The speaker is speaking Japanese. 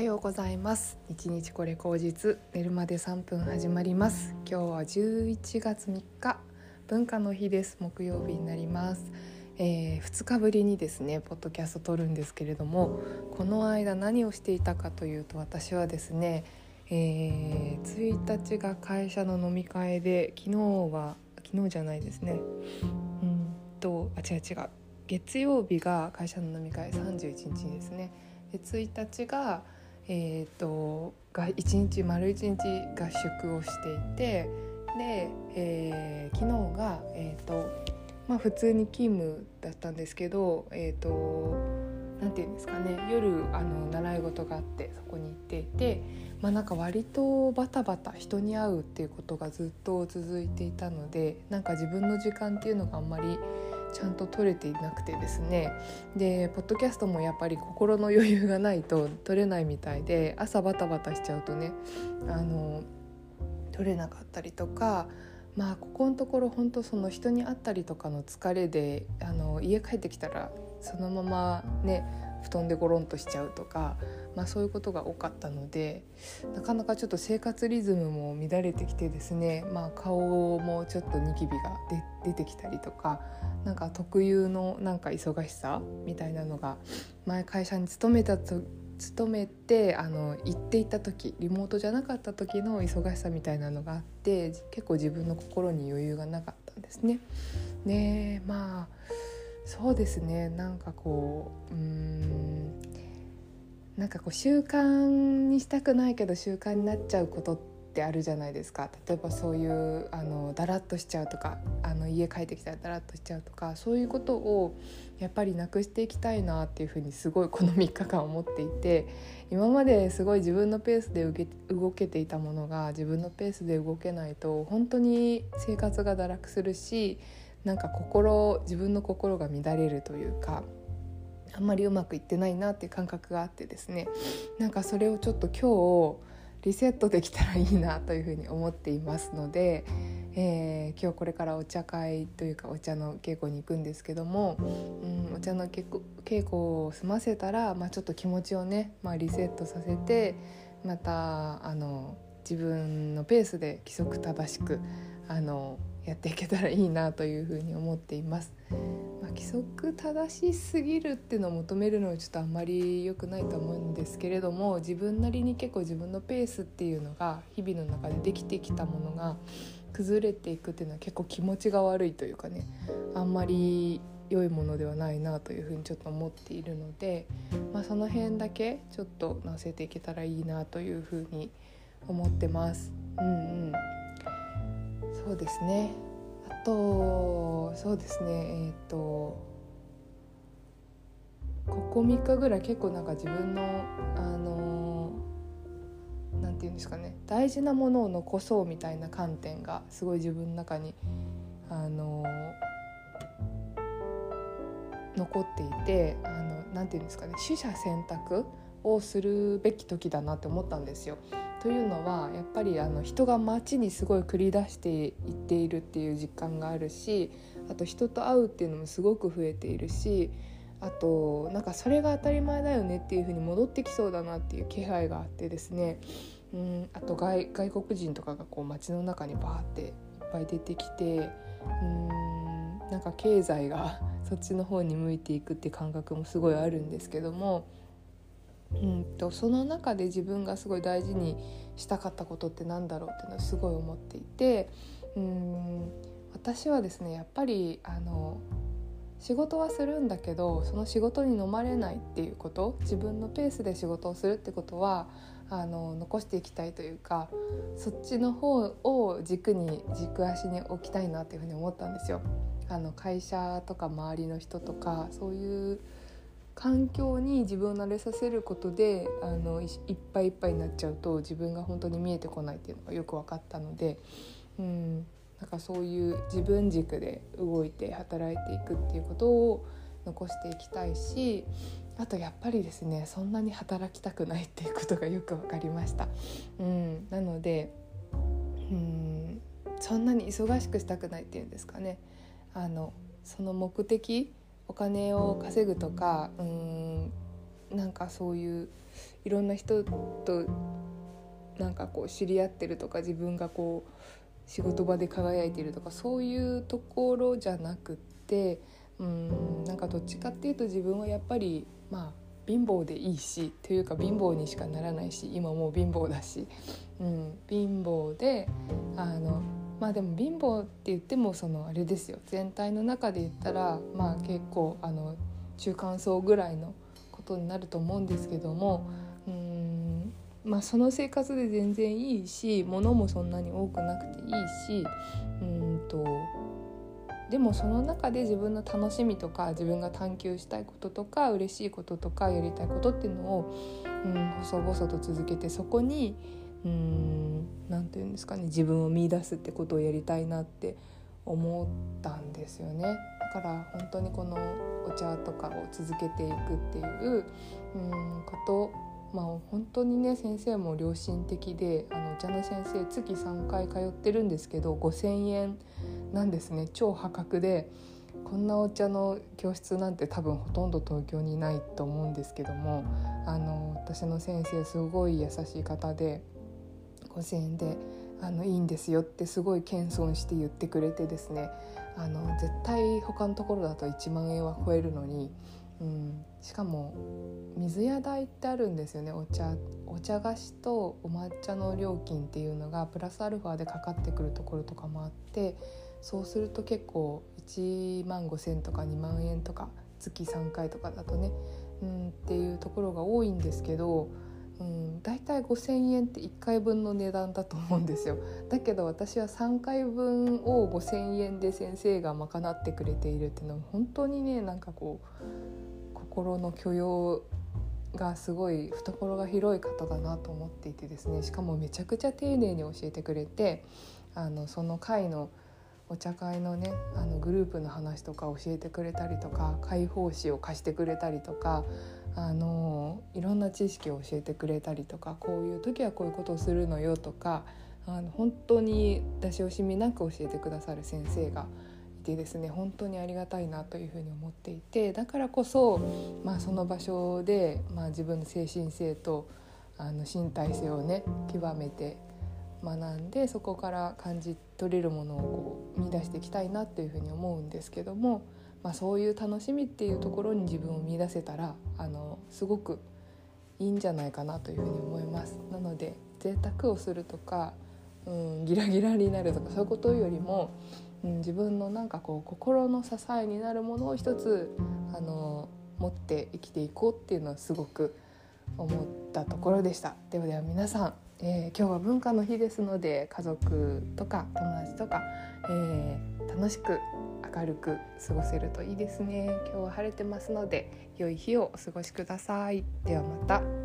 はようございます。一日これ口実寝るまで3分始まります。今日は11月3日文化の日です。木曜日になります。えー、2日ぶりにですねポッドキャスト撮るんですけれどもこの間何をしていたかというと私はですね、えー、1日が会社の飲み会で昨日は昨日じゃないですね。うんとあ違う違う。月曜日が会社の飲み会31日ですね。で1日がえーと、が1日丸1日合宿をしていてで、えー、昨日が、えーとまあ、普通に勤務だったんですけどえ、ー、となんていうんですかね夜あの習い事があってそこに行っていて、まあ、なんか割とバタバタ人に会うっていうことがずっと続いていたのでなんか自分の時間っていうのがあんまりちゃんと取れていなくてですね。でポッドキャストもやっぱり心の余裕がないと取れないみたいで朝バタバタしちゃうとねあの取れなかったりとかまあここのところ本当その人に会ったりとかの疲れであの家帰ってきたらそのままね布団でゴロンとしちゃうとか、まあ、そういうことが多かったのでなかなかちょっと生活リズムも乱れてきてですね、まあ、顔もちょっとニキビが出てきたりとかなんか特有のなんか忙しさみたいなのが前会社に勤めたと勤めてあの行っていた時リモートじゃなかった時の忙しさみたいなのがあって結構自分の心に余裕がなかったんですね。でまあそうですね。なんかこううんなんかこう習慣にしたくないけど習慣になっちゃうことってあるじゃないですか。例えばそういうあのだらっとしちゃうとかあの家帰ってきたらだらっとしちゃうとかそういうことをやっぱりなくしていきたいなっていうふうにすごいこの 3日間思っていて今まですごい自分のペースで動けていたものが自分のペースで動けないと本当に生活が堕落するしなんか心自分の心が乱れるというかあんまりうまくいってないなっていう感覚があってですね。なんかそれをちょっと今日リセットできたらいいなというふうに思っていますので、えー、今日これからお茶会というかお茶の稽古に行くんですけども、うん、お茶の稽古を済ませたら、まあ、ちょっと気持ちをね、まあ、リセットさせてまたあの自分のペースで規則正しくあのやっていけたらいいなというふに思っています。まあ、規則正しすぎるっていうのを求めるのはちょっとあんまり良くないと思うんですけれども自分なりに結構自分のペースっていうのが日々の中でできてきたものが崩れていくっていうのは結構気持ちが悪いというかねあんまり良いものではないなというふうにちょっと思っているので、まあ、その辺だけちょっと乗せていけたらいいなというふうに思ってます。うんうんそうですね。あとそうですね。えっ、ー、とここ3日ぐらい結構なんか自分のあのなんて言うんですかね。大事なものを残そうみたいな観点がすごい自分の中にあの残っていてあのなんて言うんですかね。取捨選択をするべき時だなって思ったんですよ。というのはやっぱりあの人が街にすごい繰り出していっているっていう実感があるしあと人と会うっていうのもすごく増えているしあとなんかそれが当たり前だよねっていう風に戻ってきそうだなっていう気配があってですねうんあと外国人とかがこう街の中にバーっていっぱい出てきてうんなんか経済が そっちの方に向いていくって感覚もすごいあるんですけども。うんとその中で自分がすごい大事にしたかったことって何だろうっていうのはすごい思っていてうん私はですねやっぱりあの仕事はするんだけどその仕事に飲まれないっていうこと自分のペースで仕事をするってことはあの残していきたいというかそっちの方を軸に軸足に置きたいなっていうふうに思ったんですよ。あの会社とか周りの人とかそういう環境に自分を慣れさせることであのいっぱいいっぱいになっちゃうと自分が本当に見えてこないっていうのがよく分かったので、うん、なんかそういう自分軸で動いて働いていくっていうことを残していきたいしあとやっぱりですねそんなに働きたくないっていうことがよく分かりました。うん、なのでうん。そんなに忙しくしたくないっていうんですかね。あのその目的お金を稼ぐとかうんなんかそういういろんな人となんかこう知り合ってるとか自分がこう仕事場で輝いてるとかそういうところじゃなくってうんなんかどっちかっていうと自分はやっぱりまあ貧乏でいいしというか貧乏にしかならないし今もう貧乏だし、うん、貧乏であのまあでも貧乏って言ってもそのあれですよ。全体の中で言ったらまあ結構あの中間層ぐらいのことになると思うんですけどもうんまあその生活で全然いいし物もそんなに多くなくていいしうんとでもその中で自分の楽しみとか自分が探求したいこととか嬉しいこととかやりたいことっていうのを、うん、細々と続けてそこに何て言うんですかね自分を見いだすってことをやりたいなって思ったんですよね。だから本当にこのお茶とかを続けていくっていううんことまあ本当にね先生も良心的であのお茶の先生月3回通ってるんですけど5,000円なんですね超破格でこんなお茶の教室なんて多分ほとんど東京にないと思うんですけどもあの私の先生すごい優しい方で5,000円であのいいんですよってすごい謙遜して言ってくれてですね。あの絶対他のところだと1万円は超えるのに、うん、しかも水屋代ってあるんですよね。お茶お茶菓子とお抹茶の料金っていうのがプラスアルファでかかってくるところとかもあってそうすると結構1万5,000とか2万円とか月3回とかだとね、うん、っていうところが多いんですけど、うん、大体5,000円って1回分の値段だと思うんですよ。だけど私は3回分を5,000円で先生が賄ってくれているっていうのは本当にねなんかこう心の許容がすごい懐が広い方だなと思っていてですねしかもめちゃくちゃ丁寧に教えてくれてあのその会のお茶会のねあのグループの話とか教えてくれたりとか解放誌を貸してくれたりとかあのいろんな知識を教えてくれたりとかこういう時はこういうことをするのよとかあの本当に出し惜しみなく教えてくださる先生がいてですね本当にありがたいなというふうに思っていてだからこそ、まあ、その場所で、まあ、自分の精神性とあの身体性をね極めて学んでそこから感じ取れるものをこう見出していきたいなっていうふうに思うんですけども、まあ、そういう楽しみっていうところに自分を見出せたらあのすごくいいんじゃないかなというふうに思います。なので贅沢をするとか、うん、ギラギラになるとかそういうことよりも、うん、自分のなんかこう心の支えになるものを一つあの持って生きていこうっていうのはすごく思ったところでした。ではでは皆さんえー、今日は文化の日ですので家族とか友達とか、えー、楽しく明るく過ごせるといいですね。今日は晴れてますので良い日をお過ごしください。ではまた。